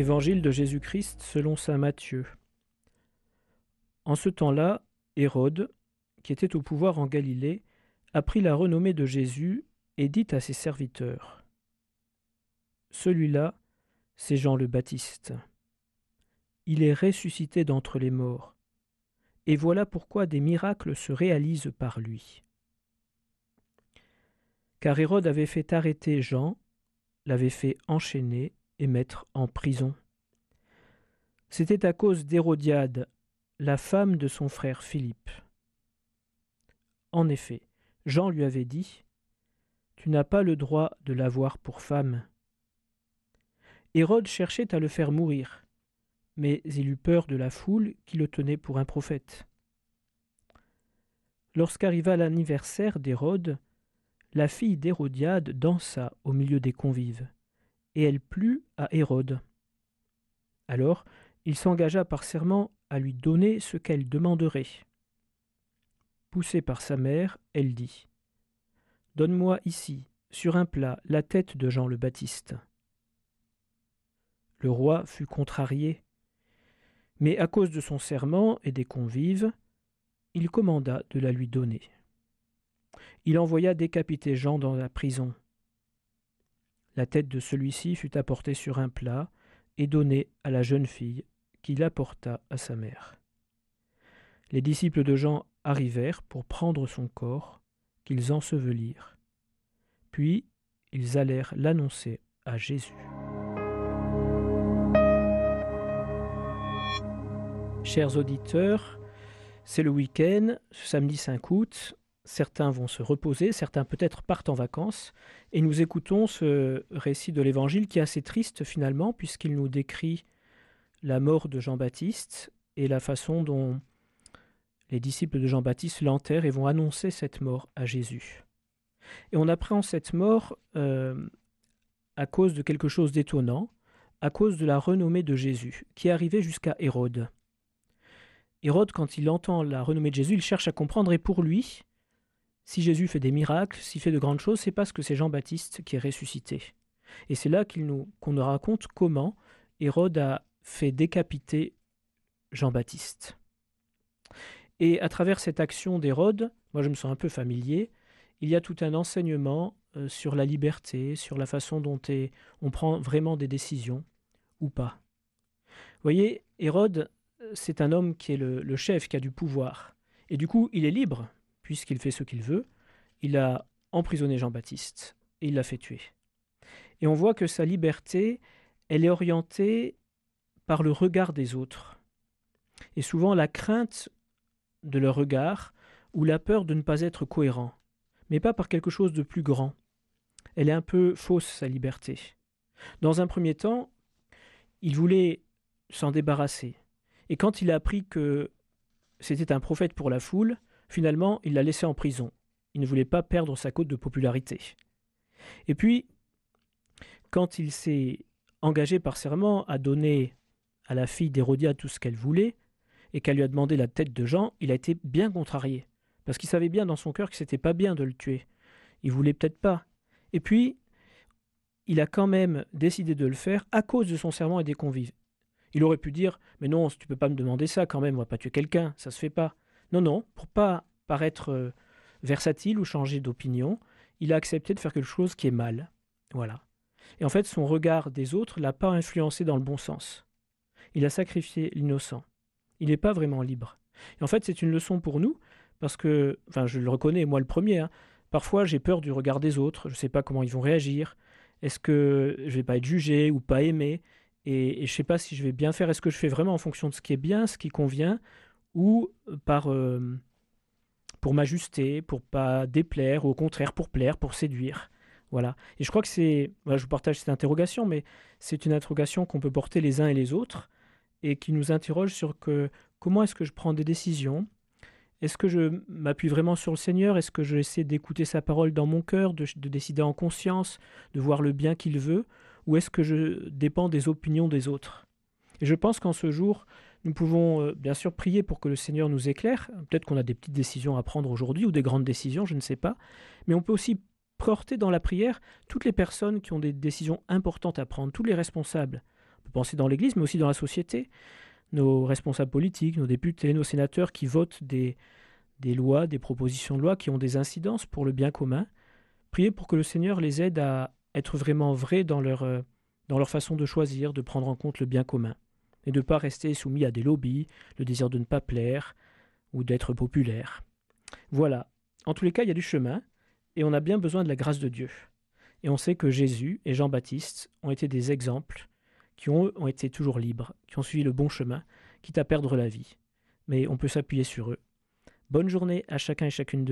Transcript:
Évangile de Jésus-Christ selon saint Matthieu. En ce temps-là, Hérode, qui était au pouvoir en Galilée, apprit la renommée de Jésus et dit à ses serviteurs Celui-là, c'est Jean le Baptiste. Il est ressuscité d'entre les morts, et voilà pourquoi des miracles se réalisent par lui. Car Hérode avait fait arrêter Jean, l'avait fait enchaîner et mettre en prison. C'était à cause d'Hérodiade, la femme de son frère Philippe. En effet, Jean lui avait dit Tu n'as pas le droit de l'avoir pour femme. Hérode cherchait à le faire mourir, mais il eut peur de la foule qui le tenait pour un prophète. Lorsqu'arriva l'anniversaire d'Hérode, la fille d'Hérodiade dansa au milieu des convives et elle plut à Hérode. Alors il s'engagea par serment à lui donner ce qu'elle demanderait. Poussée par sa mère, elle dit Donne-moi ici, sur un plat, la tête de Jean le Baptiste. Le roi fut contrarié, mais à cause de son serment et des convives, il commanda de la lui donner. Il envoya décapiter Jean dans la prison, la tête de celui-ci fut apportée sur un plat et donnée à la jeune fille, qui l'apporta à sa mère. Les disciples de Jean arrivèrent pour prendre son corps, qu'ils ensevelirent. Puis ils allèrent l'annoncer à Jésus. Chers auditeurs, c'est le week-end, samedi 5 août, certains vont se reposer, certains peut-être partent en vacances, et nous écoutons ce récit de l'Évangile qui est assez triste finalement, puisqu'il nous décrit la mort de Jean-Baptiste et la façon dont les disciples de Jean-Baptiste l'enterrent et vont annoncer cette mort à Jésus. Et on apprend cette mort euh, à cause de quelque chose d'étonnant, à cause de la renommée de Jésus, qui est arrivée jusqu'à Hérode. Hérode, quand il entend la renommée de Jésus, il cherche à comprendre, et pour lui, si Jésus fait des miracles, s'il fait de grandes choses, c'est parce que c'est Jean-Baptiste qui est ressuscité. Et c'est là qu'on nous raconte comment Hérode a fait décapiter Jean-Baptiste. Et à travers cette action d'Hérode, moi je me sens un peu familier, il y a tout un enseignement euh, sur la liberté, sur la façon dont on prend vraiment des décisions ou pas. Vous voyez, Hérode, c'est un homme qui est le chef, qui a du pouvoir. Et du coup, il est libre puisqu'il fait ce qu'il veut, il a emprisonné Jean-Baptiste et il l'a fait tuer. Et on voit que sa liberté, elle est orientée par le regard des autres. Et souvent la crainte de leur regard ou la peur de ne pas être cohérent, mais pas par quelque chose de plus grand. Elle est un peu fausse, sa liberté. Dans un premier temps, il voulait s'en débarrasser. Et quand il a appris que c'était un prophète pour la foule, Finalement, il l'a laissé en prison. Il ne voulait pas perdre sa cote de popularité. Et puis, quand il s'est engagé par serment à donner à la fille d'Hérodia tout ce qu'elle voulait, et qu'elle lui a demandé la tête de Jean, il a été bien contrarié, parce qu'il savait bien dans son cœur que c'était pas bien de le tuer. Il voulait peut-être pas. Et puis, il a quand même décidé de le faire à cause de son serment et des convives. Il aurait pu dire Mais non, tu peux pas me demander ça quand même, on va pas tuer quelqu'un, ça se fait pas. Non, non, pour pas paraître euh, versatile ou changer d'opinion, il a accepté de faire quelque chose qui est mal. Voilà. Et en fait, son regard des autres l'a pas influencé dans le bon sens. Il a sacrifié l'innocent. Il n'est pas vraiment libre. Et en fait, c'est une leçon pour nous, parce que, enfin, je le reconnais, moi le premier, hein, parfois j'ai peur du regard des autres, je ne sais pas comment ils vont réagir, est-ce que je vais pas être jugé ou pas aimé, et, et je ne sais pas si je vais bien faire, est-ce que je fais vraiment en fonction de ce qui est bien, ce qui convient, ou par euh, pour m'ajuster, pour pas déplaire, ou au contraire pour plaire, pour séduire. Voilà. Et je crois que c'est, je vous partage cette interrogation, mais c'est une interrogation qu'on peut porter les uns et les autres et qui nous interroge sur que comment est-ce que je prends des décisions? Est-ce que je m'appuie vraiment sur le Seigneur? Est-ce que j'essaie d'écouter sa parole dans mon cœur, de, de décider en conscience, de voir le bien qu'il veut? Ou est-ce que je dépends des opinions des autres? Et je pense qu'en ce jour, nous pouvons euh, bien sûr prier pour que le Seigneur nous éclaire. Peut-être qu'on a des petites décisions à prendre aujourd'hui ou des grandes décisions, je ne sais pas. Mais on peut aussi porter dans la prière toutes les personnes qui ont des décisions importantes à prendre, tous les responsables. On peut penser dans l'Église, mais aussi dans la société. Nos responsables politiques, nos députés, nos sénateurs qui votent des, lois, des propositions de loi qui ont des incidences pour le bien commun. Priez pour que le Seigneur les aide à être vraiment vrais dans leur, euh, dans leur façon de choisir, de prendre en compte le bien commun, et de ne pas rester soumis à des lobbies, le désir de ne pas plaire ou d'être populaire. Voilà, en tous les cas, il y a du chemin, et on a bien besoin de la grâce de Dieu. Et on sait que Jésus et Jean-Baptiste ont été des exemples qui ont, ont été toujours libres, qui ont suivi le bon chemin, quitte à perdre la vie. Mais on peut s'appuyer sur eux. Bonne journée à chacun et chacune de